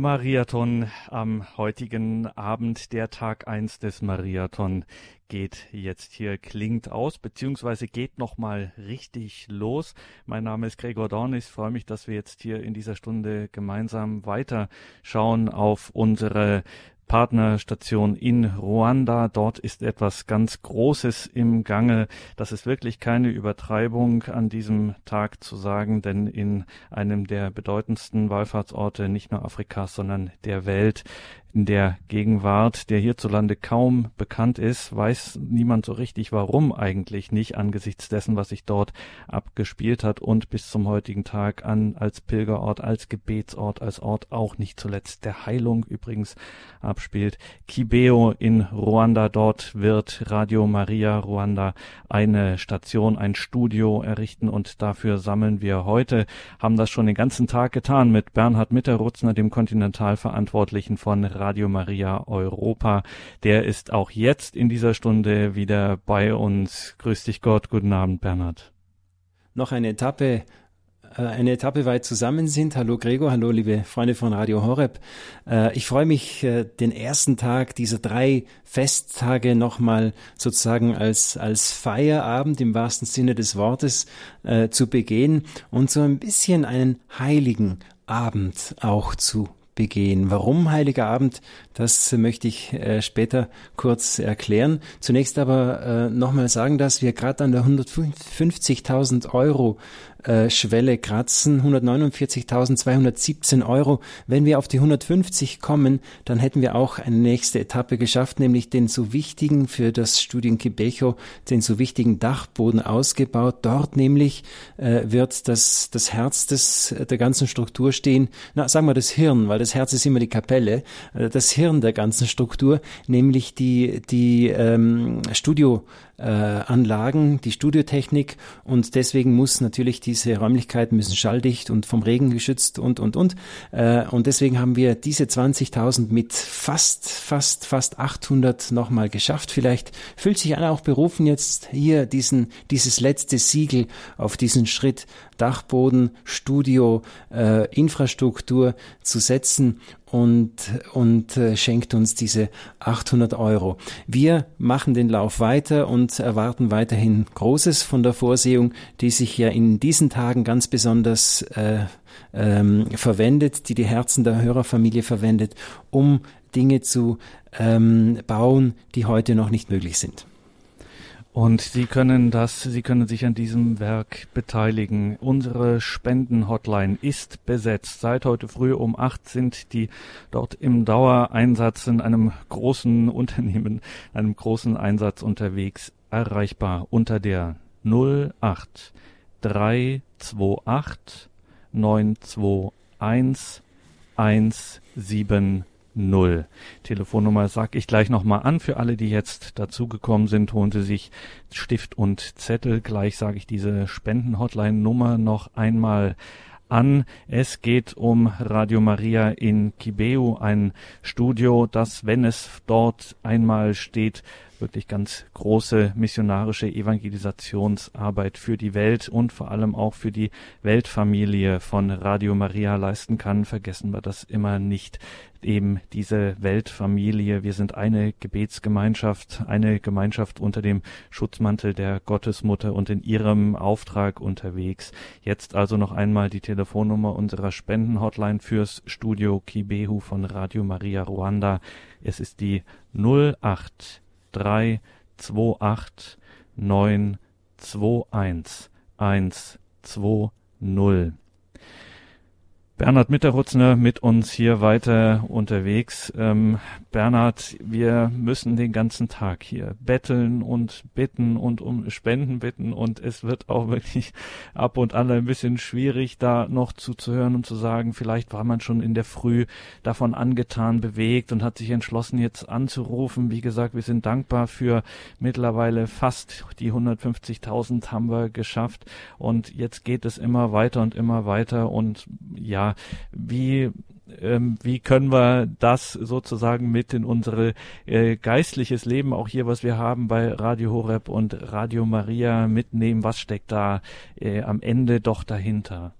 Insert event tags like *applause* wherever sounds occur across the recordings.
Mariathon am heutigen Abend, der Tag 1 des Mariathon geht jetzt hier klingt aus, beziehungsweise geht nochmal richtig los. Mein Name ist Gregor Dorn. Ich freue mich, dass wir jetzt hier in dieser Stunde gemeinsam weiterschauen auf unsere Partnerstation in Ruanda. Dort ist etwas ganz Großes im Gange. Das ist wirklich keine Übertreibung an diesem Tag zu sagen, denn in einem der bedeutendsten Wallfahrtsorte nicht nur Afrikas, sondern der Welt in der Gegenwart, der hierzulande kaum bekannt ist, weiß niemand so richtig, warum eigentlich nicht, angesichts dessen, was sich dort abgespielt hat und bis zum heutigen Tag an als Pilgerort, als Gebetsort, als Ort auch nicht zuletzt der Heilung übrigens abspielt. Kibeo in Ruanda, dort wird Radio Maria Ruanda eine Station, ein Studio errichten und dafür sammeln wir heute, haben das schon den ganzen Tag getan mit Bernhard Mitterrutzner, dem Kontinentalverantwortlichen von Radio Maria Europa. Der ist auch jetzt in dieser Stunde wieder bei uns. Grüß dich Gott, guten Abend Bernhard. Noch eine Etappe äh, eine Etappe weit zusammen sind. Hallo Gregor, hallo liebe Freunde von Radio Horeb. Äh, ich freue mich, äh, den ersten Tag dieser drei Festtage nochmal sozusagen als, als Feierabend im wahrsten Sinne des Wortes zu begehen und so ein bisschen einen heiligen Abend auch zu begehen. Warum Heiliger Abend, das möchte ich äh, später kurz erklären. Zunächst aber äh, nochmal sagen, dass wir gerade an der 150.000 Euro äh, Schwelle kratzen, 149.217 Euro. Wenn wir auf die 150 kommen, dann hätten wir auch eine nächste Etappe geschafft, nämlich den so wichtigen für das Studien Quebeco, den so wichtigen Dachboden ausgebaut. Dort nämlich äh, wird das, das Herz des, der ganzen Struktur stehen, na, sagen wir das Hirn, weil das Herz ist immer die Kapelle, äh, das Hirn der ganzen Struktur, nämlich die, die ähm, Studio äh, Anlagen, die Studiotechnik und deswegen muss natürlich diese Räumlichkeiten müssen schalldicht und vom Regen geschützt und und und äh, und deswegen haben wir diese 20.000 mit fast fast fast 800 nochmal geschafft. Vielleicht fühlt sich einer auch berufen jetzt hier diesen dieses letzte Siegel auf diesen Schritt Dachboden, Studio, äh, Infrastruktur zu setzen und, und äh, schenkt uns diese 800 Euro. Wir machen den Lauf weiter und erwarten weiterhin Großes von der Vorsehung, die sich ja in diesen Tagen ganz besonders äh, ähm, verwendet, die die Herzen der Hörerfamilie verwendet, um Dinge zu ähm, bauen, die heute noch nicht möglich sind. Und Sie können das, Sie können sich an diesem Werk beteiligen. Unsere Spendenhotline ist besetzt. Seit heute früh um acht sind die dort im Dauereinsatz in einem großen *laughs* Unternehmen, einem großen Einsatz unterwegs erreichbar unter der 08 328 921 170 null. Telefonnummer sag ich gleich nochmal an. Für alle, die jetzt dazugekommen sind, holen Sie sich Stift und Zettel. Gleich sage ich diese Spenden-Hotline-Nummer noch einmal an. Es geht um Radio Maria in Kibeu, ein Studio, das, wenn es dort einmal steht, wirklich ganz große missionarische Evangelisationsarbeit für die Welt und vor allem auch für die Weltfamilie von Radio Maria leisten kann. Vergessen wir das immer nicht eben diese Weltfamilie. Wir sind eine Gebetsgemeinschaft, eine Gemeinschaft unter dem Schutzmantel der Gottesmutter und in ihrem Auftrag unterwegs. Jetzt also noch einmal die Telefonnummer unserer Spendenhotline fürs Studio Kibehu von Radio Maria Ruanda. Es ist die 08 3 28 9 21 1 2 0. Bernhard Mitterrutzner mit uns hier weiter unterwegs. Ähm, Bernhard, wir müssen den ganzen Tag hier betteln und bitten und um Spenden bitten und es wird auch wirklich ab und an ein bisschen schwierig, da noch zuzuhören und zu sagen, vielleicht war man schon in der Früh davon angetan, bewegt und hat sich entschlossen, jetzt anzurufen. Wie gesagt, wir sind dankbar für mittlerweile fast die 150.000 haben wir geschafft und jetzt geht es immer weiter und immer weiter und ja, wie ähm, wie können wir das sozusagen mit in unsere äh, geistliches Leben, auch hier, was wir haben bei Radio Horeb und Radio Maria mitnehmen? Was steckt da äh, am Ende doch dahinter?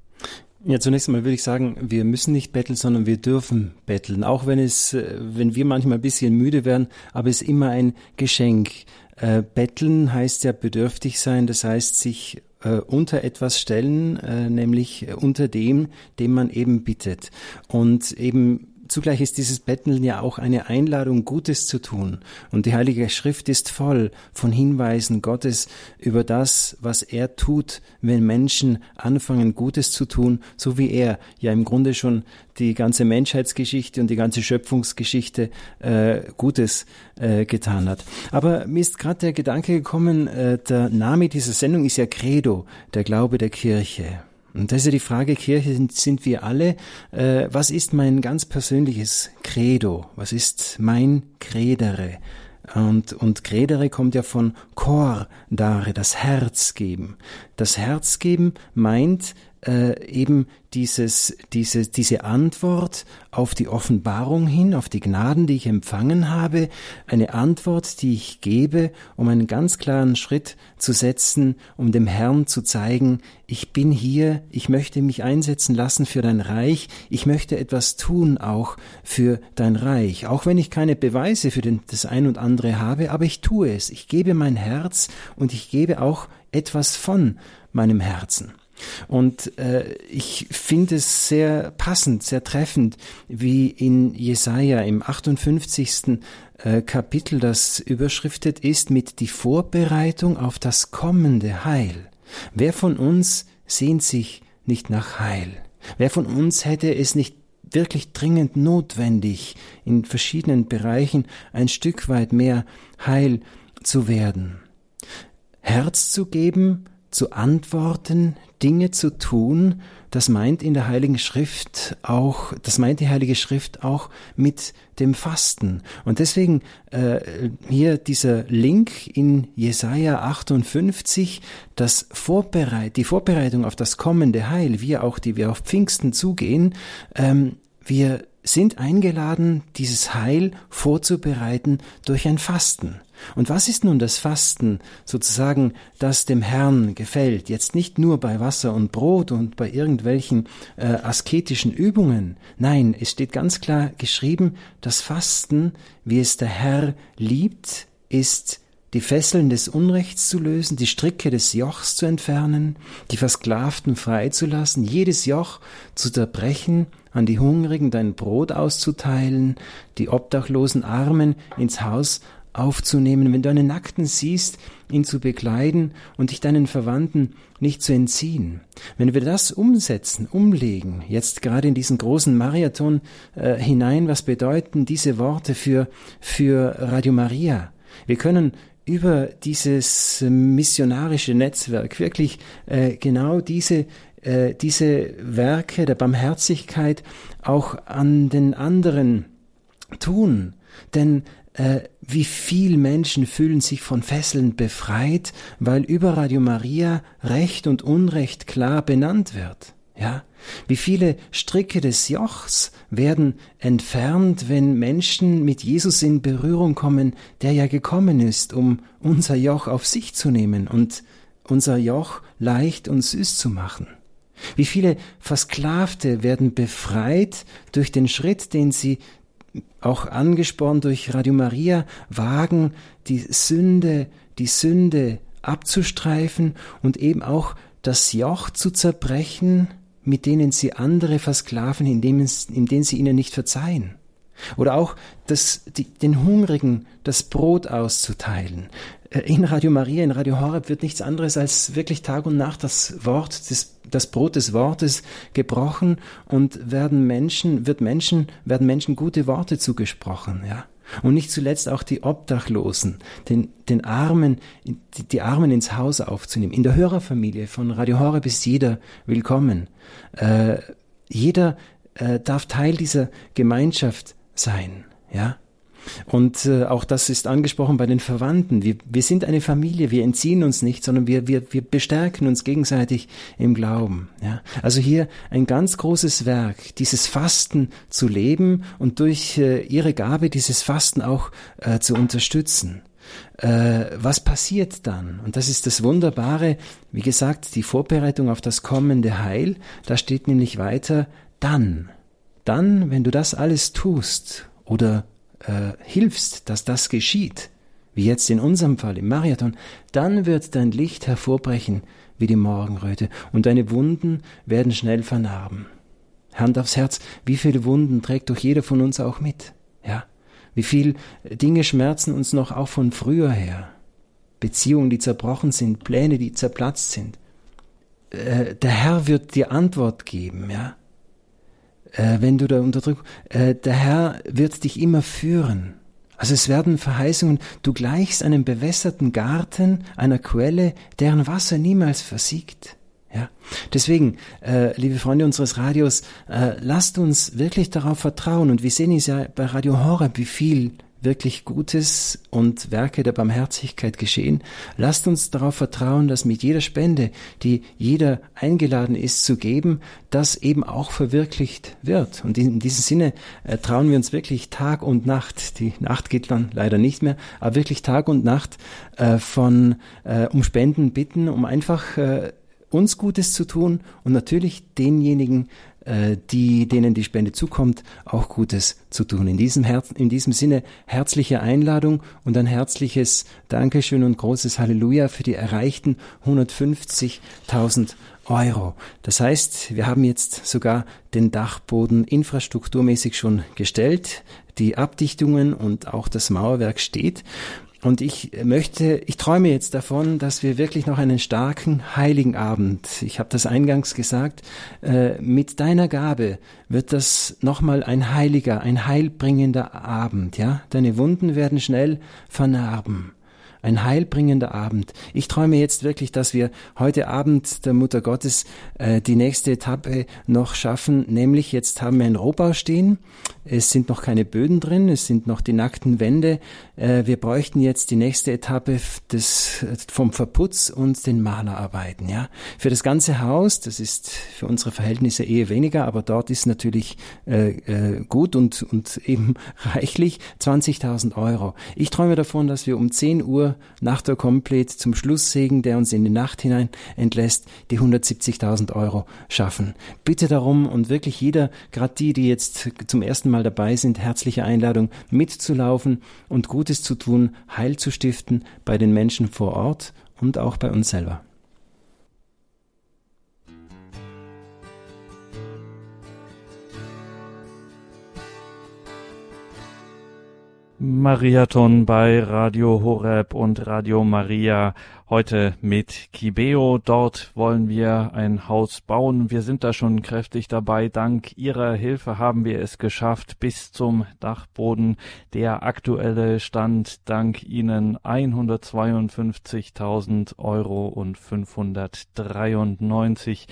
Ja, zunächst einmal würde ich sagen, wir müssen nicht betteln, sondern wir dürfen betteln. Auch wenn es, äh, wenn wir manchmal ein bisschen müde werden, aber es ist immer ein Geschenk. Äh, betteln heißt ja bedürftig sein, das heißt sich äh, unter etwas stellen, äh, nämlich unter dem, dem man eben bittet. Und eben zugleich ist dieses Betteln ja auch eine Einladung, Gutes zu tun. Und die Heilige Schrift ist voll von Hinweisen Gottes über das, was er tut, wenn Menschen anfangen, Gutes zu tun, so wie er ja im Grunde schon die ganze Menschheitsgeschichte und die ganze Schöpfungsgeschichte äh, Gutes äh, getan hat. Aber mir ist gerade der Gedanke gekommen, äh, der Name dieser Sendung ist ja Credo, der Glaube der Kirche. Und das ist ja die Frage, Kirche sind, sind wir alle. Äh, was ist mein ganz persönliches Credo? Was ist mein Credere? Und, und Credere kommt ja von Cor dare, das Herz geben. Das Herz geben meint, äh, eben dieses, diese, diese Antwort auf die Offenbarung hin, auf die Gnaden, die ich empfangen habe, eine Antwort, die ich gebe, um einen ganz klaren Schritt zu setzen, um dem Herrn zu zeigen, ich bin hier, ich möchte mich einsetzen lassen für dein Reich, ich möchte etwas tun auch für dein Reich, auch wenn ich keine Beweise für den, das ein und andere habe, aber ich tue es, ich gebe mein Herz und ich gebe auch etwas von meinem Herzen. Und äh, ich finde es sehr passend, sehr treffend, wie in Jesaja im 58. Äh, Kapitel das überschriftet ist mit die Vorbereitung auf das kommende Heil. Wer von uns sehnt sich nicht nach Heil? Wer von uns hätte es nicht wirklich dringend notwendig, in verschiedenen Bereichen ein Stück weit mehr Heil zu werden? Herz zu geben, zu antworten, Dinge zu tun, das meint in der Heiligen Schrift auch, das meint die Heilige Schrift auch mit dem Fasten. Und deswegen äh, hier dieser Link in Jesaja 58, das Vorbereit, die Vorbereitung auf das kommende Heil, wir auch, die wir auf Pfingsten zugehen, ähm, wir sind eingeladen, dieses Heil vorzubereiten durch ein Fasten. Und was ist nun das Fasten sozusagen, das dem Herrn gefällt? Jetzt nicht nur bei Wasser und Brot und bei irgendwelchen äh, asketischen Übungen. Nein, es steht ganz klar geschrieben, das Fasten, wie es der Herr liebt, ist die Fesseln des Unrechts zu lösen, die Stricke des Jochs zu entfernen, die Versklavten freizulassen, jedes Joch zu zerbrechen, an die Hungrigen dein Brot auszuteilen, die obdachlosen Armen ins Haus aufzunehmen, wenn du einen Nackten siehst, ihn zu bekleiden und dich deinen Verwandten nicht zu entziehen. Wenn wir das umsetzen, umlegen, jetzt gerade in diesen großen Marathon äh, hinein, was bedeuten diese Worte für, für Radio Maria? Wir können über dieses missionarische Netzwerk wirklich äh, genau diese äh, diese Werke der Barmherzigkeit auch an den anderen tun. Denn wie viel Menschen fühlen sich von Fesseln befreit, weil über Radio Maria Recht und Unrecht klar benannt wird. Ja? Wie viele Stricke des Jochs werden entfernt, wenn Menschen mit Jesus in Berührung kommen, der ja gekommen ist, um unser Joch auf sich zu nehmen und unser Joch leicht und süß zu machen. Wie viele Versklavte werden befreit durch den Schritt, den sie auch angespornt durch Radio Maria wagen, die Sünde, die Sünde abzustreifen und eben auch das Joch zu zerbrechen, mit denen sie andere versklaven, indem, indem sie ihnen nicht verzeihen. Oder auch das, die, den Hungrigen das Brot auszuteilen. Äh, in Radio Maria, in Radio Horeb wird nichts anderes als wirklich Tag und Nacht das Wort, das, das Brot des Wortes gebrochen und werden Menschen, wird Menschen, werden Menschen gute Worte zugesprochen, ja. Und nicht zuletzt auch die Obdachlosen, den, den Armen, die, die Armen ins Haus aufzunehmen. In der Hörerfamilie von Radio Horeb ist jeder willkommen. Äh, jeder äh, darf Teil dieser Gemeinschaft sein, ja. Und äh, auch das ist angesprochen bei den Verwandten. Wir, wir sind eine Familie, wir entziehen uns nicht, sondern wir, wir, wir bestärken uns gegenseitig im Glauben. Ja? Also hier ein ganz großes Werk, dieses Fasten zu leben und durch äh, ihre Gabe dieses Fasten auch äh, zu unterstützen. äh, was passiert dann? Und das ist das Wunderbare, wie gesagt, die Vorbereitung auf das kommende Heil, da steht nämlich weiter, dann, dann, wenn du das alles tust oder äh, hilfst, dass das geschieht, wie jetzt in unserem Fall im Marathon, dann wird dein Licht hervorbrechen wie die Morgenröte und deine Wunden werden schnell vernarben. Hand aufs Herz, wie viele Wunden trägt doch jeder von uns auch mit? Ja? Wie viel Dinge schmerzen uns noch auch von früher her? Beziehungen, die zerbrochen sind, Pläne, die zerplatzt sind. Äh, der Herr wird dir Antwort geben, ja? Äh, wenn du da unterdrückst, äh, der Herr wird dich immer führen. Also es werden Verheißungen, du gleichst einem bewässerten Garten, einer Quelle, deren Wasser niemals versiegt. Ja, deswegen, äh, liebe Freunde unseres Radios, äh, lasst uns wirklich darauf vertrauen. Und wir sehen es ja bei Radio Horeb, wie viel wirklich Gutes und Werke der Barmherzigkeit geschehen. Lasst uns darauf vertrauen, dass mit jeder Spende, die jeder eingeladen ist zu geben, das eben auch verwirklicht wird. Und in diesem Sinne äh, trauen wir uns wirklich Tag und Nacht, die Nacht geht dann leider nicht mehr, aber wirklich Tag und Nacht äh, von äh, um Spenden bitten, um einfach äh, uns Gutes zu tun und natürlich denjenigen, die, denen die Spende zukommt, auch Gutes zu tun. In diesem, Herz, in diesem Sinne herzliche Einladung und ein herzliches Dankeschön und großes Halleluja für die erreichten 150.000 Euro. Das heißt, wir haben jetzt sogar den Dachboden infrastrukturmäßig schon gestellt. Die Abdichtungen und auch das Mauerwerk steht. Und ich möchte, ich träume jetzt davon, dass wir wirklich noch einen starken heiligen Abend, ich habe das eingangs gesagt, äh, mit deiner Gabe wird das nochmal ein heiliger, ein heilbringender Abend, ja? Deine Wunden werden schnell vernarben ein heilbringender Abend. Ich träume jetzt wirklich, dass wir heute Abend der Mutter Gottes äh, die nächste Etappe noch schaffen, nämlich jetzt haben wir einen Rohbau stehen, es sind noch keine Böden drin, es sind noch die nackten Wände, äh, wir bräuchten jetzt die nächste Etappe des, vom Verputz und den Malerarbeiten. Ja? Für das ganze Haus, das ist für unsere Verhältnisse eher weniger, aber dort ist natürlich äh, äh, gut und, und eben *laughs* reichlich 20.000 Euro. Ich träume davon, dass wir um 10 Uhr nach der Komplett zum Schlusssegen, der uns in die Nacht hinein entlässt, die 170.000 Euro schaffen. Bitte darum und wirklich jeder, gerade die, die jetzt zum ersten Mal dabei sind, herzliche Einladung mitzulaufen und Gutes zu tun, Heil zu stiften bei den Menschen vor Ort und auch bei uns selber. Mariathon bei Radio Horeb und Radio Maria. Heute mit Kibeo. Dort wollen wir ein Haus bauen. Wir sind da schon kräftig dabei. Dank Ihrer Hilfe haben wir es geschafft bis zum Dachboden. Der aktuelle Stand dank Ihnen 152.000 Euro und 593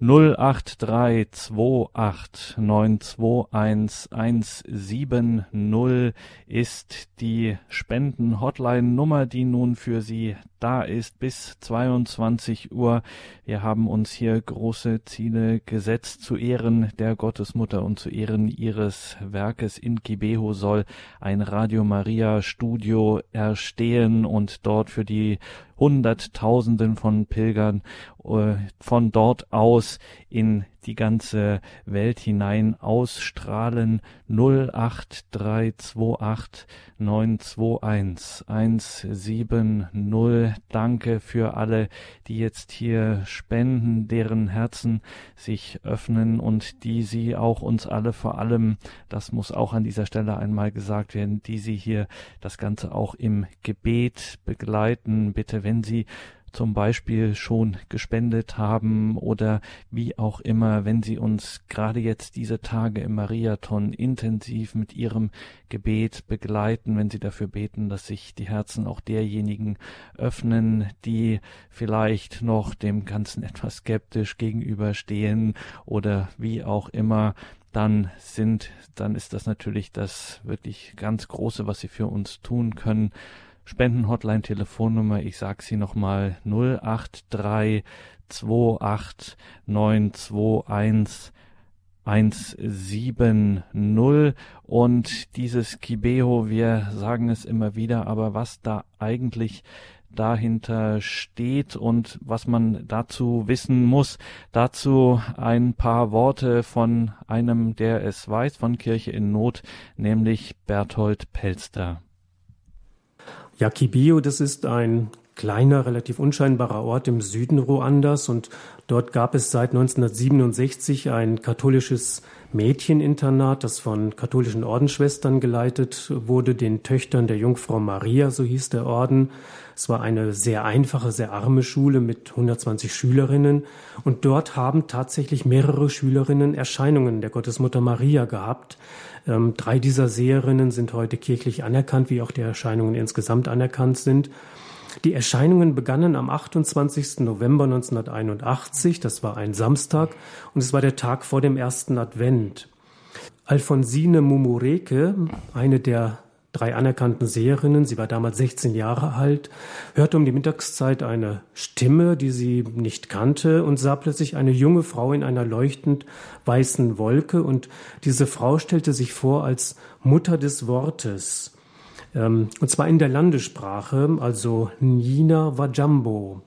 08328921170 ist die Spenden-Hotline-Nummer, die nun für Sie da ist bis 22 Uhr. Wir haben uns hier große Ziele gesetzt. Zu Ehren der Gottesmutter und zu Ehren ihres Werkes in Kibeho soll ein Radio Maria Studio erstehen und dort für die Hunderttausenden von Pilgern äh, von dort aus in die ganze Welt hinein ausstrahlen. 08328 921 170. Danke für alle, die jetzt hier spenden, deren Herzen sich öffnen und die sie auch uns alle vor allem, das muss auch an dieser Stelle einmal gesagt werden, die sie hier das Ganze auch im Gebet begleiten. Bitte, wenn sie zum Beispiel schon gespendet haben oder wie auch immer, wenn Sie uns gerade jetzt diese Tage im Mariathon intensiv mit Ihrem Gebet begleiten, wenn Sie dafür beten, dass sich die Herzen auch derjenigen öffnen, die vielleicht noch dem Ganzen etwas skeptisch gegenüberstehen oder wie auch immer, dann sind, dann ist das natürlich das wirklich ganz Große, was Sie für uns tun können. Spendenhotline Telefonnummer, ich sag sie nochmal 083 28 921 170 und dieses Kibeo, wir sagen es immer wieder, aber was da eigentlich dahinter steht und was man dazu wissen muss. Dazu ein paar Worte von einem, der es weiß, von Kirche in Not, nämlich Berthold Pelster. Ja, Kibio, das ist ein kleiner, relativ unscheinbarer Ort im Süden Ruandas und dort gab es seit 1967 ein katholisches Mädcheninternat, das von katholischen Ordensschwestern geleitet wurde, den Töchtern der Jungfrau Maria, so hieß der Orden. Es war eine sehr einfache, sehr arme Schule mit 120 Schülerinnen und dort haben tatsächlich mehrere Schülerinnen Erscheinungen der Gottesmutter Maria gehabt. Ähm, drei dieser Seherinnen sind heute kirchlich anerkannt, wie auch die Erscheinungen insgesamt anerkannt sind. Die Erscheinungen begannen am 28. November 1981, das war ein Samstag, und es war der Tag vor dem ersten Advent. Alfonsine Mumureke, eine der drei anerkannten Seherinnen, sie war damals 16 Jahre alt, hörte um die Mittagszeit eine Stimme, die sie nicht kannte, und sah plötzlich eine junge Frau in einer leuchtend weißen Wolke, und diese Frau stellte sich vor als Mutter des Wortes. Ähm, und zwar in der Landessprache, also Nina Wajambo.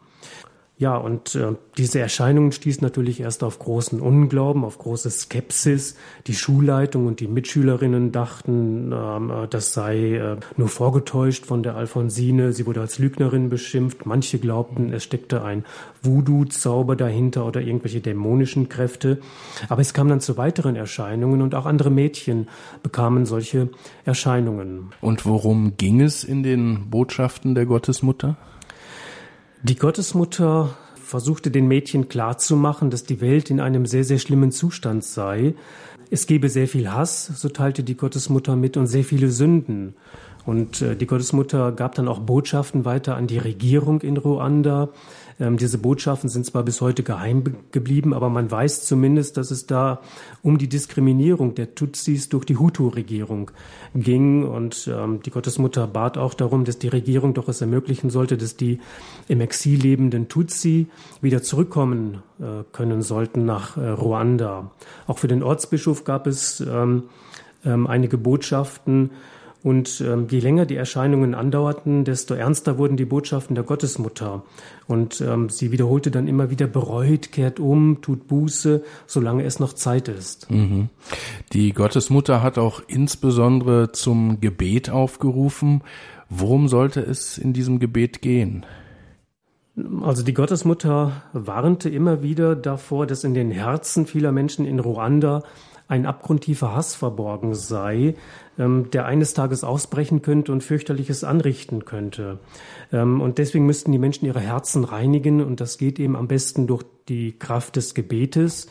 Ja, und äh, diese Erscheinungen stießen natürlich erst auf großen Unglauben, auf große Skepsis. Die Schulleitung und die Mitschülerinnen dachten, ähm, äh, das sei äh, nur vorgetäuscht von der Alfonsine. Sie wurde als Lügnerin beschimpft. Manche glaubten, es steckte ein Voodoo-Zauber dahinter oder irgendwelche dämonischen Kräfte. Aber es kam dann zu weiteren Erscheinungen und auch andere Mädchen bekamen solche Erscheinungen. Und worum ging es in den Botschaften der Gottesmutter? Die Gottesmutter versuchte den Mädchen klarzumachen, dass die Welt in einem sehr, sehr schlimmen Zustand sei. Es gebe sehr viel Hass, so teilte die Gottesmutter mit, und sehr viele Sünden. Und äh, die Gottesmutter gab dann auch Botschaften weiter an die Regierung in Ruanda. Ähm, diese Botschaften sind zwar bis heute geheim geblieben, aber man weiß zumindest, dass es da um die Diskriminierung der Tutsis durch die Hutu-Regierung ging. Und ähm, die Gottesmutter bat auch darum, dass die Regierung doch es ermöglichen sollte, dass die im Exil lebenden Tutsi wieder zurückkommen äh, können sollten nach äh, Ruanda. Auch für den Ortsbischof gab es ähm, ähm, einige Botschaften, und ähm, je länger die Erscheinungen andauerten, desto ernster wurden die Botschaften der Gottesmutter. Und ähm, sie wiederholte dann immer wieder, bereut, kehrt um, tut Buße, solange es noch Zeit ist. Mhm. Die Gottesmutter hat auch insbesondere zum Gebet aufgerufen. Worum sollte es in diesem Gebet gehen? Also die Gottesmutter warnte immer wieder davor, dass in den Herzen vieler Menschen in Ruanda ein abgrundtiefer Hass verborgen sei, ähm, der eines Tages ausbrechen könnte und fürchterliches anrichten könnte. Ähm, und deswegen müssten die Menschen ihre Herzen reinigen und das geht eben am besten durch die Kraft des Gebetes.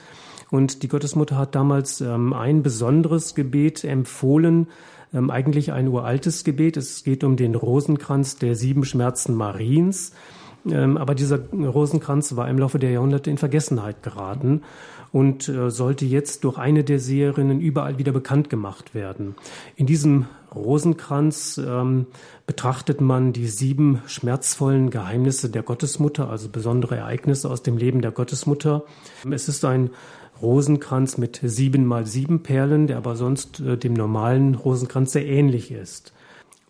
Und die Gottesmutter hat damals ähm, ein besonderes Gebet empfohlen, eigentlich ein uraltes Gebet. Es geht um den Rosenkranz der sieben Schmerzen Mariens. Aber dieser Rosenkranz war im Laufe der Jahrhunderte in Vergessenheit geraten und äh, sollte jetzt durch eine der Seherinnen überall wieder bekannt gemacht werden. In diesem Rosenkranz ähm, betrachtet man die sieben schmerzvollen Geheimnisse der Gottesmutter, also besondere Ereignisse aus dem Leben der Gottesmutter. Es ist ein Rosenkranz mit sieben mal sieben Perlen, der aber sonst äh, dem normalen Rosenkranz sehr ähnlich ist.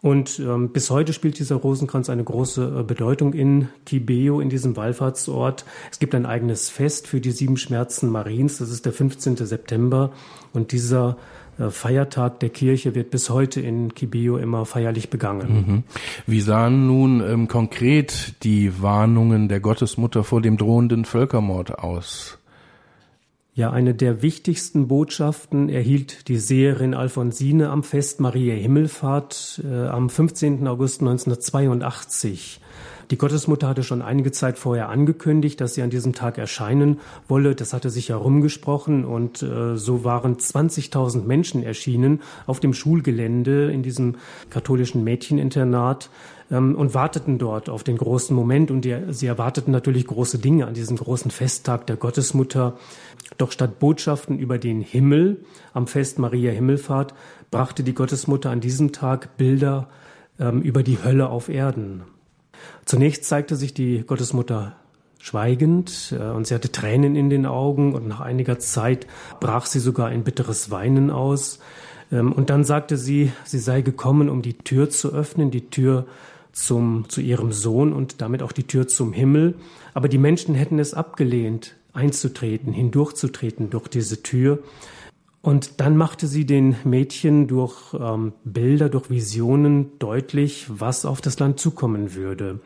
Und ähm, bis heute spielt dieser Rosenkranz eine große äh, Bedeutung in Kibeo, in diesem Wallfahrtsort. Es gibt ein eigenes Fest für die sieben Schmerzen Mariens, das ist der 15. September. Und dieser äh, Feiertag der Kirche wird bis heute in Kibeo immer feierlich begangen. Mhm. Wie sahen nun ähm, konkret die Warnungen der Gottesmutter vor dem drohenden Völkermord aus? Ja, eine der wichtigsten Botschaften erhielt die Seherin Alfonsine am Fest Maria Himmelfahrt äh, am 15. August 1982. Die Gottesmutter hatte schon einige Zeit vorher angekündigt, dass sie an diesem Tag erscheinen wolle. Das hatte sich herumgesprochen und äh, so waren 20.000 Menschen erschienen auf dem Schulgelände in diesem katholischen Mädcheninternat ähm, und warteten dort auf den großen Moment und die, sie erwarteten natürlich große Dinge an diesem großen Festtag der Gottesmutter. Doch statt Botschaften über den Himmel am Fest Maria Himmelfahrt brachte die Gottesmutter an diesem Tag Bilder ähm, über die Hölle auf Erden. Zunächst zeigte sich die Gottesmutter schweigend äh, und sie hatte Tränen in den Augen und nach einiger Zeit brach sie sogar ein bitteres Weinen aus. Ähm, und dann sagte sie, sie sei gekommen, um die Tür zu öffnen, die Tür zum, zu ihrem Sohn und damit auch die Tür zum Himmel. Aber die Menschen hätten es abgelehnt, einzutreten, hindurchzutreten durch diese Tür. Und dann machte sie den Mädchen durch ähm, Bilder, durch Visionen deutlich, was auf das Land zukommen würde.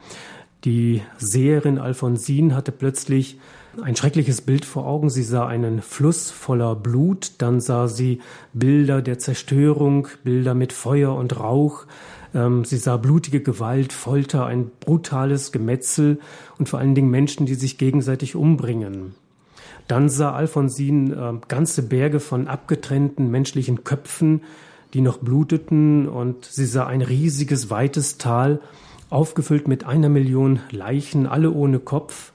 Die Seherin Alfonsin hatte plötzlich ein schreckliches Bild vor Augen. Sie sah einen Fluss voller Blut, dann sah sie Bilder der Zerstörung, Bilder mit Feuer und Rauch. Ähm, sie sah blutige Gewalt, Folter, ein brutales Gemetzel und vor allen Dingen Menschen, die sich gegenseitig umbringen. Dann sah Alfonsin äh, ganze Berge von abgetrennten menschlichen Köpfen, die noch bluteten, und sie sah ein riesiges, weites Tal, aufgefüllt mit einer Million Leichen, alle ohne Kopf,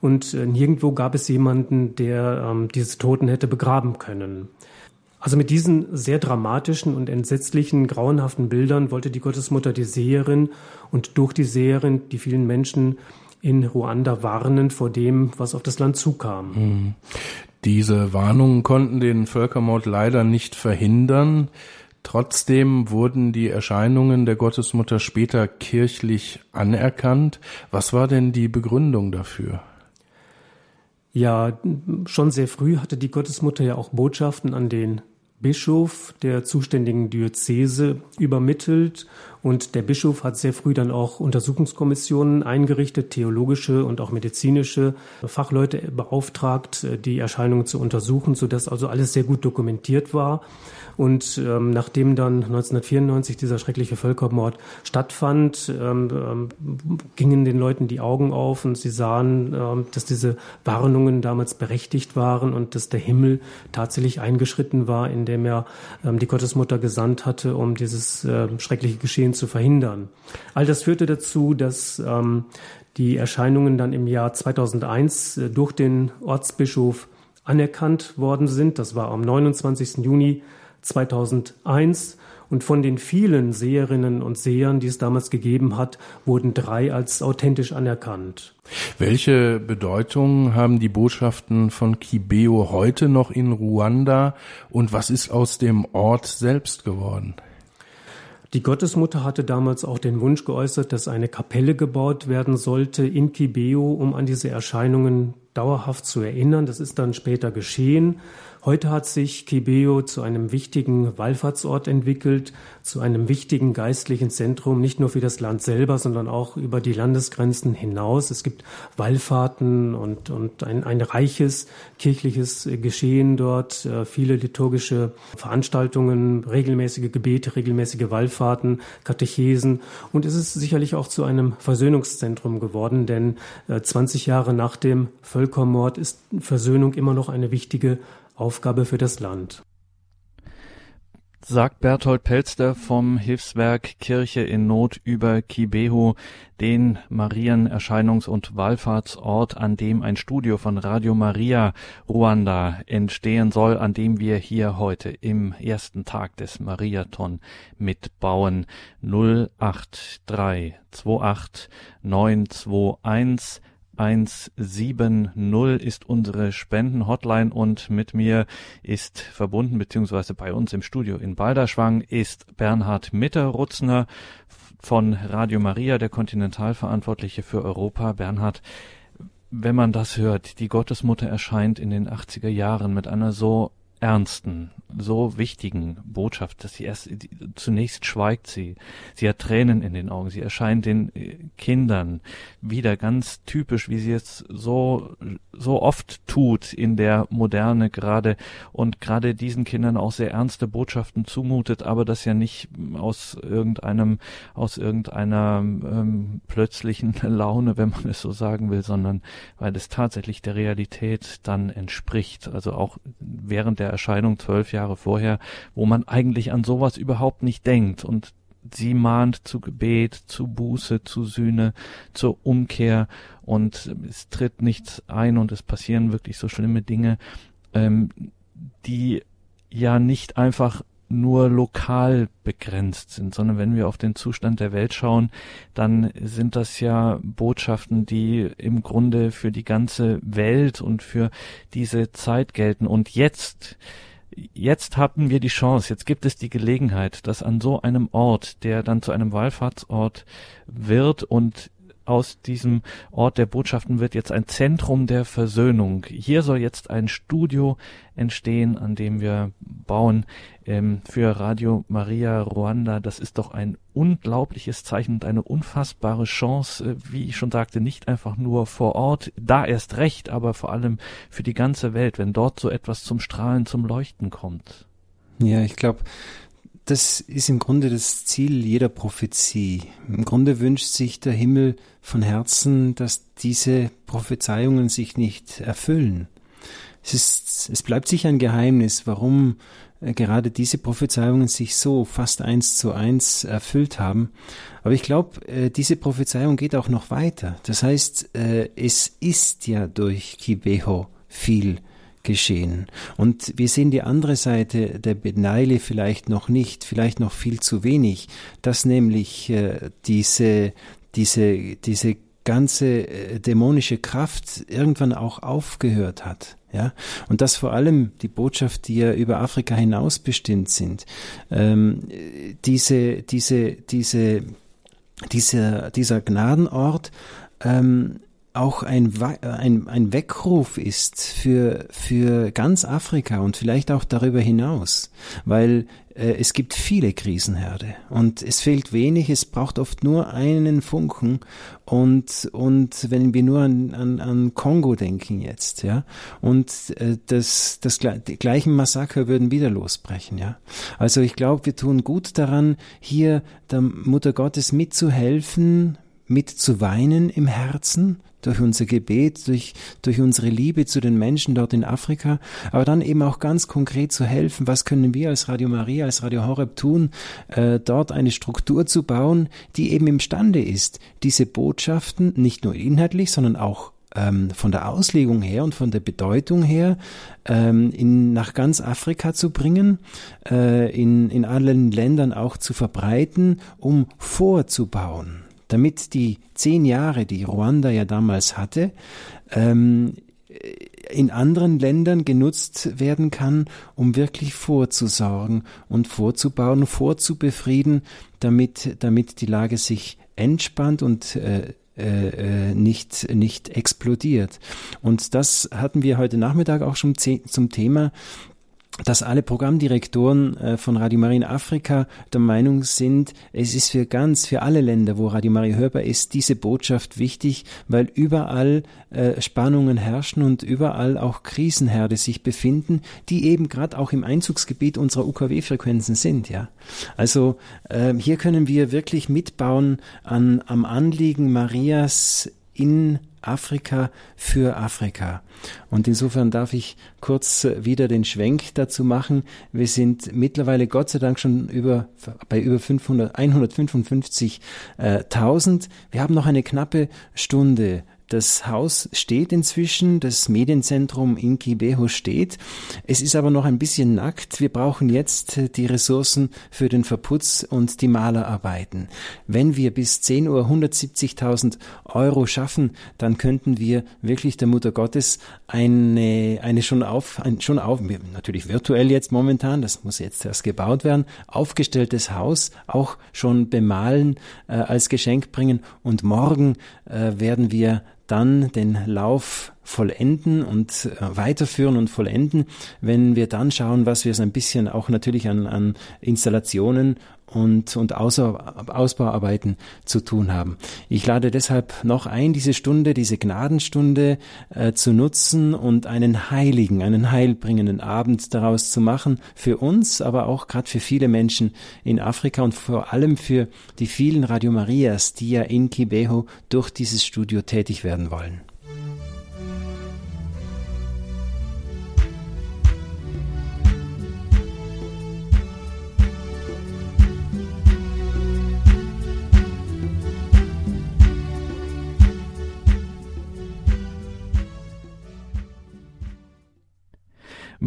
und äh, nirgendwo gab es jemanden, der ähm, diese Toten hätte begraben können. Also mit diesen sehr dramatischen und entsetzlichen, grauenhaften Bildern wollte die Gottesmutter die Seherin und durch die Seherin die vielen Menschen in Ruanda warnen vor dem, was auf das Land zukam. Hm. Diese Warnungen konnten den Völkermord leider nicht verhindern. Trotzdem wurden die Erscheinungen der Gottesmutter später kirchlich anerkannt. Was war denn die Begründung dafür? Ja, schon sehr früh hatte die Gottesmutter ja auch Botschaften an den Bischof der zuständigen Diözese übermittelt und der Bischof hat sehr früh dann auch Untersuchungskommissionen eingerichtet, theologische und auch medizinische Fachleute beauftragt, die Erscheinungen zu untersuchen, sodass also alles sehr gut dokumentiert war. Und ähm, nachdem dann 1994 dieser schreckliche Völkermord stattfand, ähm, ähm, gingen den Leuten die Augen auf und sie sahen, ähm, dass diese Warnungen damals berechtigt waren und dass der Himmel tatsächlich eingeschritten war, indem er ähm, die Gottesmutter gesandt hatte, um dieses äh, schreckliche Geschehen zu verhindern. All das führte dazu, dass ähm, die Erscheinungen dann im Jahr 2001 äh, durch den Ortsbischof anerkannt worden sind. Das war am 29. Juni 2001 und von den vielen Seherinnen und Sehern, die es damals gegeben hat, wurden drei als authentisch anerkannt. Welche Bedeutung haben die Botschaften von Kibeo heute noch in Ruanda und was ist aus dem Ort selbst geworden? Die Gottesmutter hatte damals auch den Wunsch geäußert, dass eine Kapelle gebaut werden sollte in Kibeo, um an diese Erscheinungen dauerhaft zu erinnern. Das ist dann später geschehen. Heute hat sich Kibeo zu einem wichtigen Wallfahrtsort entwickelt, zu einem wichtigen geistlichen Zentrum, nicht nur für das Land selber, sondern auch über die Landesgrenzen hinaus. Es gibt Wallfahrten und, und ein, ein reiches kirchliches Geschehen dort, äh, viele liturgische Veranstaltungen, regelmäßige Gebete, regelmäßige Wallfahrten, Katechesen. Und es ist sicherlich auch zu einem Versöhnungszentrum geworden, denn 20 äh, Jahre nach dem Völkermord ist Versöhnung immer noch eine wichtige Aufgabe für das Land. Sagt Berthold Pelster vom Hilfswerk Kirche in Not über Kibeho, den Marienerscheinungs- und Wallfahrtsort, an dem ein Studio von Radio Maria Ruanda entstehen soll, an dem wir hier heute im ersten Tag des Mariathon mitbauen. 083 28 921 170 ist unsere Spendenhotline und mit mir ist verbunden, beziehungsweise bei uns im Studio in Balderschwang ist Bernhard Mitterrutzner von Radio Maria, der Kontinentalverantwortliche für Europa. Bernhard, wenn man das hört, die Gottesmutter erscheint in den 80er Jahren mit einer so ernsten, so wichtigen Botschaft, dass sie erst zunächst schweigt sie. Sie hat Tränen in den Augen. Sie erscheint den äh, Kindern wieder ganz typisch, wie sie es so so oft tut in der Moderne gerade und gerade diesen Kindern auch sehr ernste Botschaften zumutet, aber das ja nicht aus irgendeinem aus irgendeiner ähm, plötzlichen *laughs* Laune, wenn man es so sagen will, sondern weil es tatsächlich der Realität dann entspricht. Also auch während der Erscheinung zwölf Jahre vorher, wo man eigentlich an sowas überhaupt nicht denkt. Und sie mahnt zu Gebet, zu Buße, zu Sühne, zur Umkehr. Und es tritt nichts ein und es passieren wirklich so schlimme Dinge, ähm, die ja nicht einfach nur lokal begrenzt sind, sondern wenn wir auf den Zustand der Welt schauen, dann sind das ja Botschaften, die im Grunde für die ganze Welt und für diese Zeit gelten. Und jetzt jetzt hatten wir die Chance, jetzt gibt es die Gelegenheit, dass an so einem Ort, der dann zu einem Wallfahrtsort wird und aus diesem Ort der Botschaften wird jetzt ein Zentrum der Versöhnung. Hier soll jetzt ein Studio entstehen, an dem wir bauen ähm, für Radio Maria Ruanda. Das ist doch ein unglaubliches Zeichen und eine unfassbare Chance, äh, wie ich schon sagte, nicht einfach nur vor Ort, da erst recht, aber vor allem für die ganze Welt, wenn dort so etwas zum Strahlen, zum Leuchten kommt. Ja, ich glaube, das ist im Grunde das Ziel jeder Prophezie. Im Grunde wünscht sich der Himmel von Herzen, dass diese Prophezeiungen sich nicht erfüllen. Es, ist, es bleibt sich ein Geheimnis, warum äh, gerade diese Prophezeiungen sich so fast eins zu eins erfüllt haben. Aber ich glaube, äh, diese Prophezeiung geht auch noch weiter. Das heißt, äh, es ist ja durch Kibeho viel geschehen. Und wir sehen die andere Seite der Beneile vielleicht noch nicht, vielleicht noch viel zu wenig, dass nämlich äh, diese, diese, diese ganze äh, dämonische Kraft irgendwann auch aufgehört hat. Ja, und dass vor allem die Botschaft, die ja über Afrika hinaus bestimmt sind, ähm, diese, diese, diese, dieser, dieser Gnadenort ähm, auch ein, ein, ein Weckruf ist für, für ganz Afrika und vielleicht auch darüber hinaus, weil äh, es gibt viele Krisenherde und es fehlt wenig, es braucht oft nur einen Funken und, und wenn wir nur an, an, an Kongo denken jetzt, ja, und äh, das, das, die gleichen Massaker würden wieder losbrechen, ja. Also ich glaube, wir tun gut daran, hier der Mutter Gottes mitzuhelfen, mitzuweinen im Herzen, durch unser Gebet, durch, durch unsere Liebe zu den Menschen dort in Afrika, aber dann eben auch ganz konkret zu helfen, was können wir als Radio Maria, als Radio Horeb tun, äh, dort eine Struktur zu bauen, die eben imstande ist, diese Botschaften nicht nur inhaltlich, sondern auch ähm, von der Auslegung her und von der Bedeutung her ähm, in, nach ganz Afrika zu bringen, äh, in, in allen Ländern auch zu verbreiten, um vorzubauen damit die zehn Jahre, die Ruanda ja damals hatte, ähm, in anderen Ländern genutzt werden kann, um wirklich vorzusorgen und vorzubauen, vorzubefrieden, damit, damit die Lage sich entspannt und äh, äh, äh nicht, nicht explodiert. Und das hatten wir heute Nachmittag auch schon zum Thema, dass alle Programmdirektoren äh, von Radio Maria in Afrika der Meinung sind, es ist für ganz, für alle Länder, wo Radio Maria hörbar ist, diese Botschaft wichtig, weil überall äh, Spannungen herrschen und überall auch Krisenherde sich befinden, die eben gerade auch im Einzugsgebiet unserer UKW-Frequenzen sind, ja. Also äh, hier können wir wirklich mitbauen an, am Anliegen Marias in Afrika für Afrika. Und insofern darf ich kurz wieder den Schwenk dazu machen. Wir sind mittlerweile Gott sei Dank schon über, bei über 500, 155.000. Äh, Wir haben noch eine knappe Stunde das Haus steht inzwischen, das Medienzentrum in Kibeho steht. Es ist aber noch ein bisschen nackt. Wir brauchen jetzt die Ressourcen für den Verputz und die Malerarbeiten. Wenn wir bis 10 Uhr 170.000 Euro schaffen, dann könnten wir wirklich der Mutter Gottes eine, eine schon auf, ein, schon auf, natürlich virtuell jetzt momentan, das muss jetzt erst gebaut werden, aufgestelltes Haus auch schon bemalen, äh, als Geschenk bringen und morgen äh, werden wir dann den Lauf vollenden und äh, weiterführen und vollenden, wenn wir dann schauen, was wir so ein bisschen auch natürlich an, an Installationen und, und Ausbauarbeiten zu tun haben. Ich lade deshalb noch ein, diese Stunde, diese Gnadenstunde äh, zu nutzen und einen heiligen, einen heilbringenden Abend daraus zu machen, für uns, aber auch gerade für viele Menschen in Afrika und vor allem für die vielen Radio Marias, die ja in Kibeho durch dieses Studio tätig werden wollen.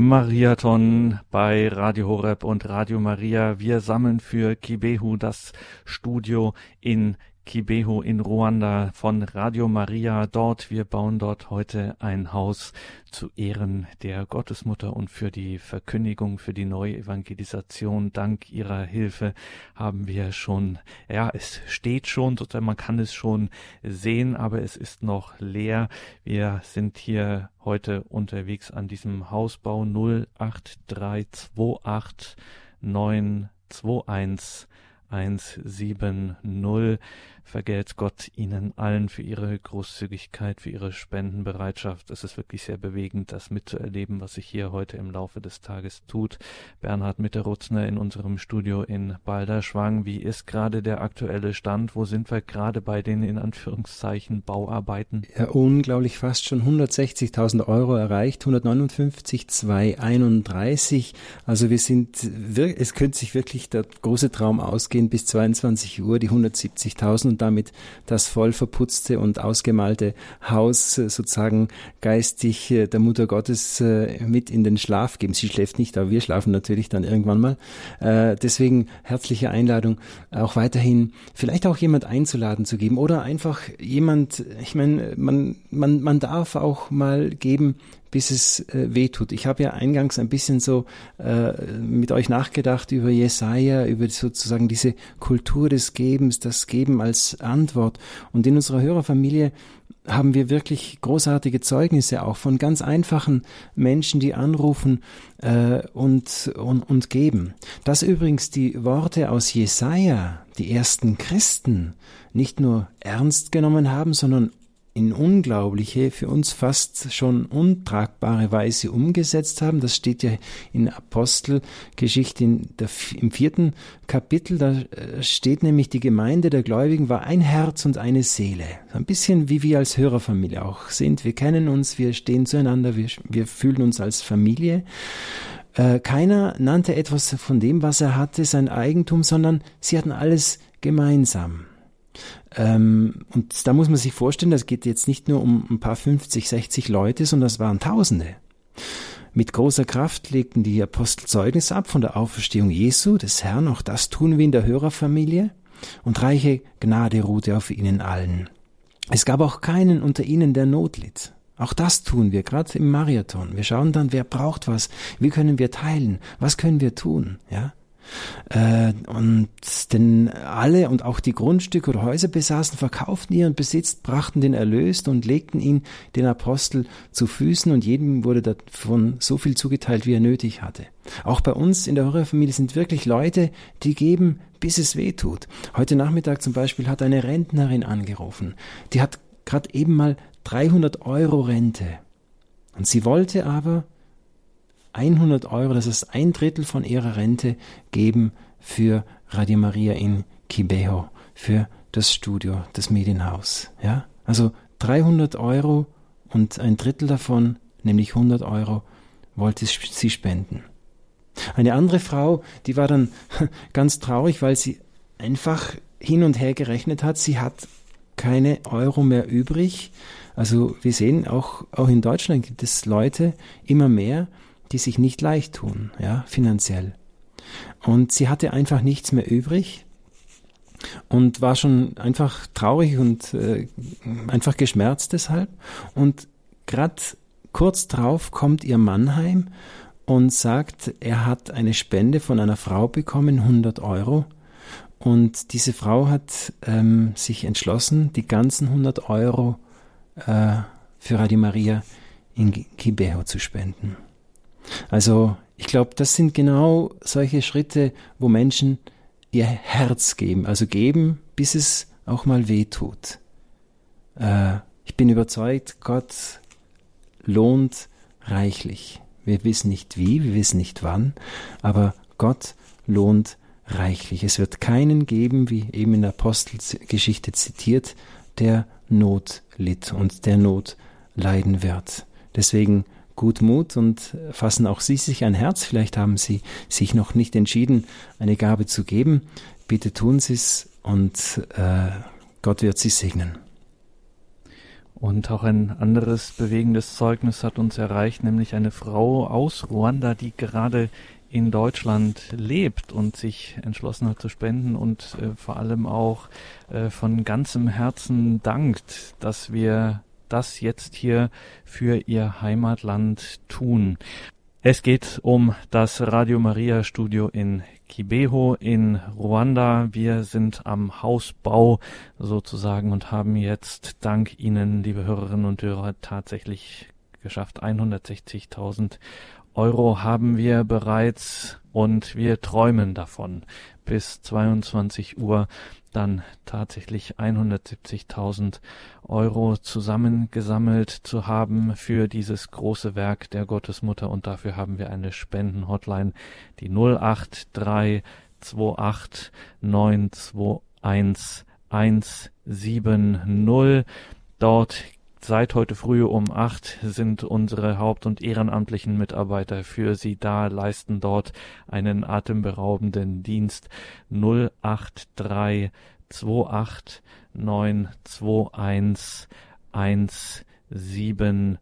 Mariathon bei Radio Horeb und Radio Maria. Wir sammeln für Kibehu das Studio in Kibeho in Ruanda von Radio Maria dort. Wir bauen dort heute ein Haus zu Ehren der Gottesmutter und für die Verkündigung, für die Neuevangelisation. Dank ihrer Hilfe haben wir schon, ja, es steht schon, sozusagen, man kann es schon sehen, aber es ist noch leer. Wir sind hier heute unterwegs an diesem Hausbau 08328 921 170 vergelt Gott Ihnen allen für Ihre Großzügigkeit, für Ihre Spendenbereitschaft. Es ist wirklich sehr bewegend, das mitzuerleben, was sich hier heute im Laufe des Tages tut. Bernhard Mitterutzner in unserem Studio in Balderschwang. Wie ist gerade der aktuelle Stand? Wo sind wir gerade bei den in Anführungszeichen Bauarbeiten? Ja, unglaublich fast schon 160.000 Euro erreicht, 159,231. Also wir sind, es könnte sich wirklich der große Traum ausgehen bis 22 Uhr, die 170.000 und damit das voll verputzte und ausgemalte Haus äh, sozusagen geistig äh, der Mutter Gottes äh, mit in den Schlaf geben. Sie schläft nicht, aber wir schlafen natürlich dann irgendwann mal. Deswegen herzliche Einladung, auch weiterhin vielleicht auch jemand einzuladen zu geben oder einfach jemand, ich meine, man, man, man darf auch mal geben, bis es äh, wehtut. Ich habe ja eingangs ein bisschen so äh, mit euch nachgedacht über Jesaja, über sozusagen diese Kultur des Gebens, das Geben als Antwort. Und in unserer Hörerfamilie haben wir wirklich großartige Zeugnisse auch von ganz einfachen Menschen, die anrufen äh, und, und, und geben. Dass übrigens die Worte aus Jesaja, die ersten Christen, nicht nur ernst genommen haben, sondern in unglaubliche, für uns fast schon untragbare Weise umgesetzt haben. Das steht ja in Apostelgeschichte in der, im vierten Kapitel. Da äh, steht nämlich, die Gemeinde der Gläubigen war ein Herz und eine Seele. Ein bisschen wie wir als Hörerfamilie auch sind. Wir kennen uns, wir stehen zueinander, wir, wir fühlen uns als Familie. Äh, keiner nannte etwas von dem, was er hatte, sein Eigentum, sondern sie hatten alles gemeinsam. Ähm, und da muss man sich vorstellen, das geht jetzt nicht nur um ein paar 50, 60 Leute, sondern es waren Tausende. Mit großer Kraft legten die Apostel Zeugnis ab von der Auferstehung Jesu, des Herrn, auch das tun wir in der Hörerfamilie, und reiche Gnade ruhte auf ihnen allen. Es gab auch keinen unter ihnen, der Not litt. Auch das tun wir, gerade im Marathon. Wir schauen dann, wer braucht was, wie können wir teilen, was können wir tun, ja. Äh, und denn alle und auch die Grundstücke oder Häuser besaßen, verkauften ihren Besitz, brachten den Erlös und legten ihn den Apostel zu Füßen und jedem wurde davon so viel zugeteilt, wie er nötig hatte. Auch bei uns in der Horrorfamilie sind wirklich Leute, die geben, bis es weh tut. Heute Nachmittag zum Beispiel hat eine Rentnerin angerufen. Die hat gerade eben mal 300 Euro Rente. Und sie wollte aber 100 Euro, das ist ein Drittel von ihrer Rente, geben für Radio Maria in Kibeho, für das Studio, das Medienhaus. Ja? Also 300 Euro und ein Drittel davon, nämlich 100 Euro, wollte sie spenden. Eine andere Frau, die war dann *laughs* ganz traurig, weil sie einfach hin und her gerechnet hat. Sie hat keine Euro mehr übrig. Also wir sehen, auch, auch in Deutschland gibt es Leute immer mehr, die sich nicht leicht tun, ja, finanziell. Und sie hatte einfach nichts mehr übrig und war schon einfach traurig und äh, einfach geschmerzt deshalb. Und gerade kurz drauf kommt ihr Mann heim und sagt, er hat eine Spende von einer Frau bekommen, 100 Euro. Und diese Frau hat ähm, sich entschlossen, die ganzen 100 Euro äh, für Radio Maria in Kibeho zu spenden. Also ich glaube, das sind genau solche Schritte, wo Menschen ihr Herz geben, also geben, bis es auch mal weh tut. Äh, ich bin überzeugt, Gott lohnt reichlich. Wir wissen nicht wie, wir wissen nicht wann, aber Gott lohnt reichlich. Es wird keinen geben, wie eben in der Apostelgeschichte zitiert, der Not litt und der Not leiden wird. Deswegen gut Mut und fassen auch Sie sich ein Herz. Vielleicht haben Sie sich noch nicht entschieden, eine Gabe zu geben. Bitte tun Sie es und äh, Gott wird Sie segnen. Und auch ein anderes bewegendes Zeugnis hat uns erreicht, nämlich eine Frau aus Ruanda, die gerade in Deutschland lebt und sich entschlossen hat zu spenden und äh, vor allem auch äh, von ganzem Herzen dankt, dass wir das jetzt hier für ihr Heimatland tun. Es geht um das Radio Maria Studio in Kibeho in Ruanda. Wir sind am Hausbau sozusagen und haben jetzt dank Ihnen, liebe Hörerinnen und Hörer, tatsächlich geschafft. 160.000 Euro haben wir bereits und wir träumen davon, bis 22 Uhr dann tatsächlich 170.000 Euro zusammengesammelt zu haben für dieses große Werk der Gottesmutter und dafür haben wir eine Spendenhotline, die 08328921170. Dort Seit heute früh um acht sind unsere Haupt- und ehrenamtlichen Mitarbeiter für Sie da, leisten dort einen atemberaubenden Dienst. 083 28 921 170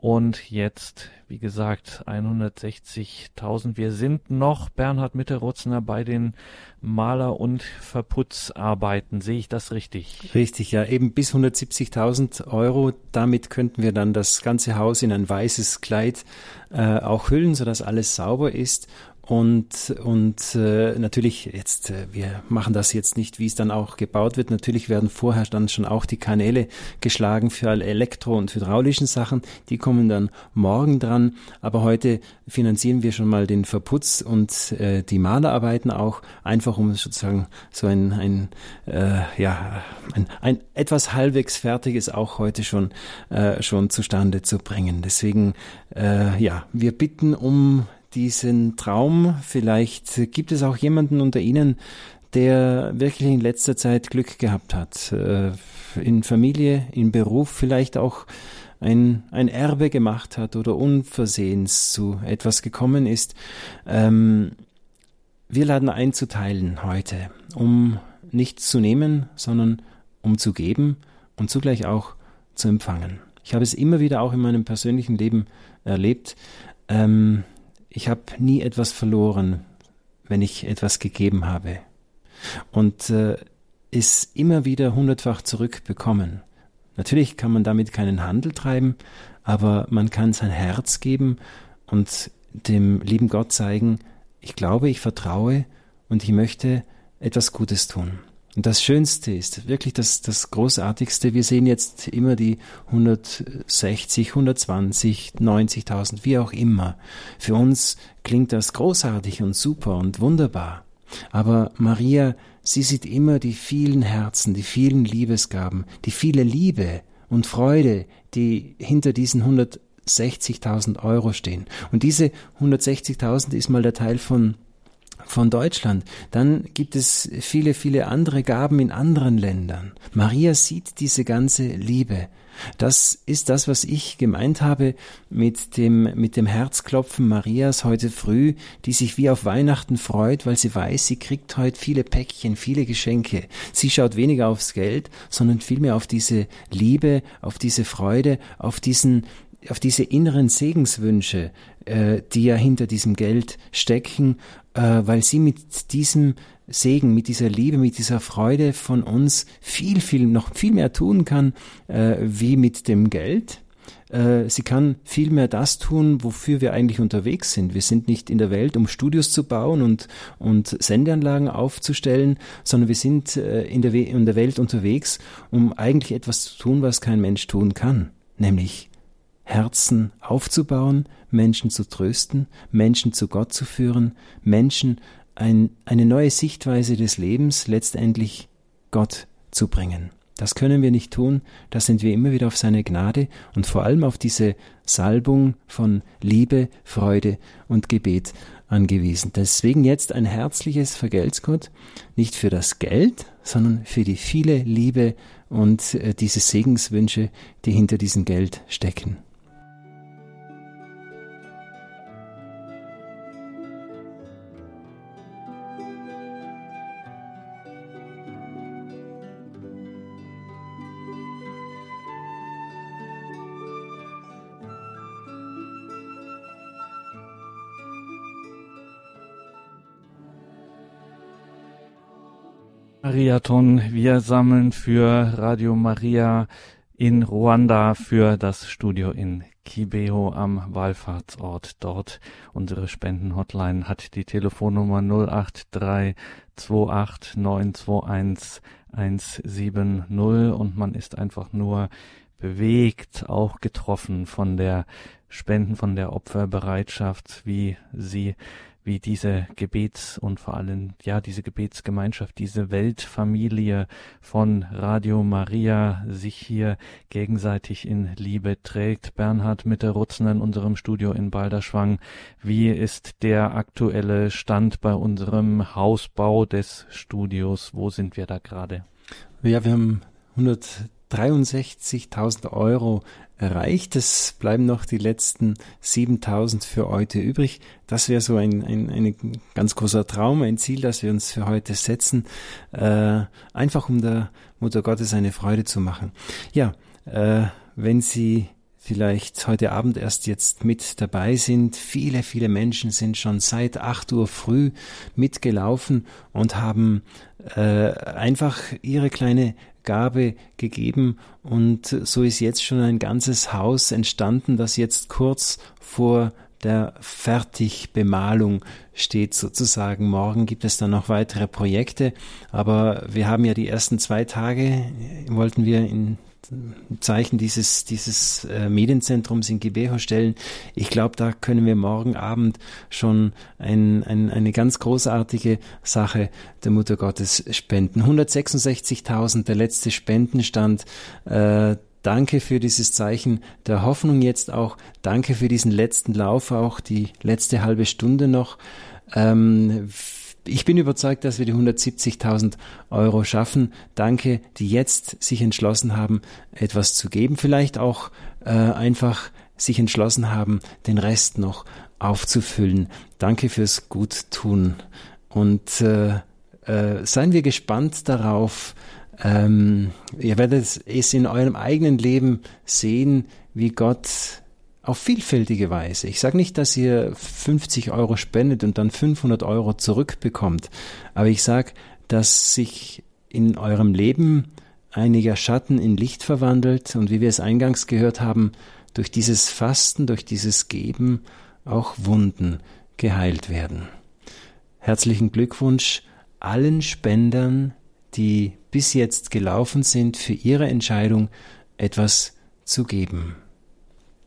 und jetzt, wie gesagt, 160.000. Wir sind noch, Bernhard Mitterutzner, bei den Maler- und Verputzarbeiten. Sehe ich das richtig? Richtig, ja. Eben bis 170.000 Euro. Damit könnten wir dann das ganze Haus in ein weißes Kleid äh, auch hüllen, sodass alles sauber ist und, und äh, natürlich, jetzt, äh, wir machen das jetzt nicht, wie es dann auch gebaut wird. Natürlich werden vorher dann schon auch die Kanäle geschlagen für alle elektro- und hydraulischen Sachen. Die kommen dann morgen dran. Aber heute finanzieren wir schon mal den Verputz und äh, die Malerarbeiten auch, einfach um sozusagen so ein, ein äh, ja, ein, ein etwas halbwegs fertiges auch heute schon, äh, schon zustande zu bringen. Deswegen, äh, ja, wir bitten um diesen Traum. Vielleicht gibt es auch jemanden unter Ihnen, der wirklich in letzter Zeit Glück gehabt hat. Äh, in Familie, in Beruf, vielleicht auch ein, ein Erbe gemacht hat oder unversehens zu etwas gekommen ist. Ähm, wir laden ein zu teilen heute, um nichts zu nehmen, sondern um zu geben und zugleich auch zu empfangen. Ich habe es immer wieder auch in meinem persönlichen Leben erlebt. Ähm, ich habe nie etwas verloren, wenn ich etwas gegeben habe. Und äh, ist immer wieder hundertfach zurückbekommen. Natürlich kann man damit keinen Handel treiben, aber man kann sein Herz geben und dem lieben Gott zeigen, ich glaube, ich vertraue und ich möchte etwas Gutes tun. Und das Schönste ist, wirklich das, das Großartigste, wir sehen jetzt immer die 160, 120, 90.000, wie auch immer. Für uns klingt das großartig und super und wunderbar. Aber Maria, sie sieht immer die vielen Herzen, die vielen Liebesgaben, die viele Liebe und Freude, die hinter diesen 160.000 Euro stehen. Und diese 160.000 ist mal der Teil von von Deutschland. Dann gibt es viele, viele andere Gaben in anderen Ländern. Maria sieht diese ganze Liebe. Das ist das, was ich gemeint habe mit dem, mit dem Herzklopfen Marias heute früh, die sich wie auf Weihnachten freut, weil sie weiß, sie kriegt heute viele Päckchen, viele Geschenke. Sie schaut weniger aufs Geld, sondern vielmehr auf diese Liebe, auf diese Freude, auf diesen, auf diese inneren Segenswünsche, äh, die ja hinter diesem Geld stecken äh, weil sie mit diesem Segen, mit dieser Liebe, mit dieser Freude von uns viel, viel, noch viel mehr tun kann, äh, wie mit dem Geld. Äh, sie kann viel mehr das tun, wofür wir eigentlich unterwegs sind. Wir sind nicht in der Welt, um Studios zu bauen und, und Sendeanlagen aufzustellen, sondern wir sind äh, in, der in der Welt unterwegs, um eigentlich etwas zu tun, was kein Mensch tun kann, nämlich Herzen aufzubauen, Menschen zu trösten, Menschen zu Gott zu führen, Menschen ein, eine neue Sichtweise des Lebens letztendlich Gott zu bringen. Das können wir nicht tun, da sind wir immer wieder auf seine Gnade und vor allem auf diese Salbung von Liebe, Freude und Gebet angewiesen. Deswegen jetzt ein herzliches Vergelt's Gott, nicht für das Geld, sondern für die viele Liebe und äh, diese Segenswünsche, die hinter diesem Geld stecken. Mariathon. Wir sammeln für Radio Maria in Ruanda für das Studio in Kibeho am Wallfahrtsort dort. Unsere Spendenhotline hat die Telefonnummer 083 28 921 170 und man ist einfach nur bewegt, auch getroffen von der Spenden, von der Opferbereitschaft, wie sie wie diese Gebets- und vor allem, ja, diese Gebetsgemeinschaft, diese Weltfamilie von Radio Maria sich hier gegenseitig in Liebe trägt. Bernhard Mitterrutzen in unserem Studio in Balderschwang. Wie ist der aktuelle Stand bei unserem Hausbau des Studios? Wo sind wir da gerade? Ja, wir haben 163.000 Euro erreicht. Es bleiben noch die letzten 7000 für heute übrig. Das wäre so ein, ein, ein ganz großer Traum, ein Ziel, das wir uns für heute setzen, äh, einfach um der Mutter Gottes eine Freude zu machen. Ja, äh, wenn Sie vielleicht heute Abend erst jetzt mit dabei sind. Viele, viele Menschen sind schon seit 8 Uhr früh mitgelaufen und haben äh, einfach ihre kleine Gabe gegeben und so ist jetzt schon ein ganzes Haus entstanden, das jetzt kurz vor der Fertigbemalung steht sozusagen. Morgen gibt es dann noch weitere Projekte, aber wir haben ja die ersten zwei Tage, wollten wir in Zeichen dieses, dieses äh, Medienzentrums in Gibeho stellen. Ich glaube, da können wir morgen Abend schon ein, ein, eine ganz großartige Sache der Mutter Gottes spenden. 166.000, der letzte Spendenstand. Äh, Danke für dieses Zeichen der Hoffnung jetzt auch. Danke für diesen letzten Lauf auch, die letzte halbe Stunde noch. Ähm, ich bin überzeugt, dass wir die 170.000 Euro schaffen. Danke, die jetzt sich entschlossen haben, etwas zu geben. Vielleicht auch äh, einfach sich entschlossen haben, den Rest noch aufzufüllen. Danke fürs Guttun. Und äh, äh, seien wir gespannt darauf. Ähm, ihr werdet es in eurem eigenen Leben sehen, wie Gott auf vielfältige Weise. Ich sage nicht, dass ihr 50 Euro spendet und dann 500 Euro zurückbekommt, aber ich sage, dass sich in eurem Leben einiger Schatten in Licht verwandelt und wie wir es eingangs gehört haben, durch dieses Fasten, durch dieses Geben auch Wunden geheilt werden. Herzlichen Glückwunsch allen Spendern, die bis jetzt gelaufen sind, für ihre Entscheidung etwas zu geben.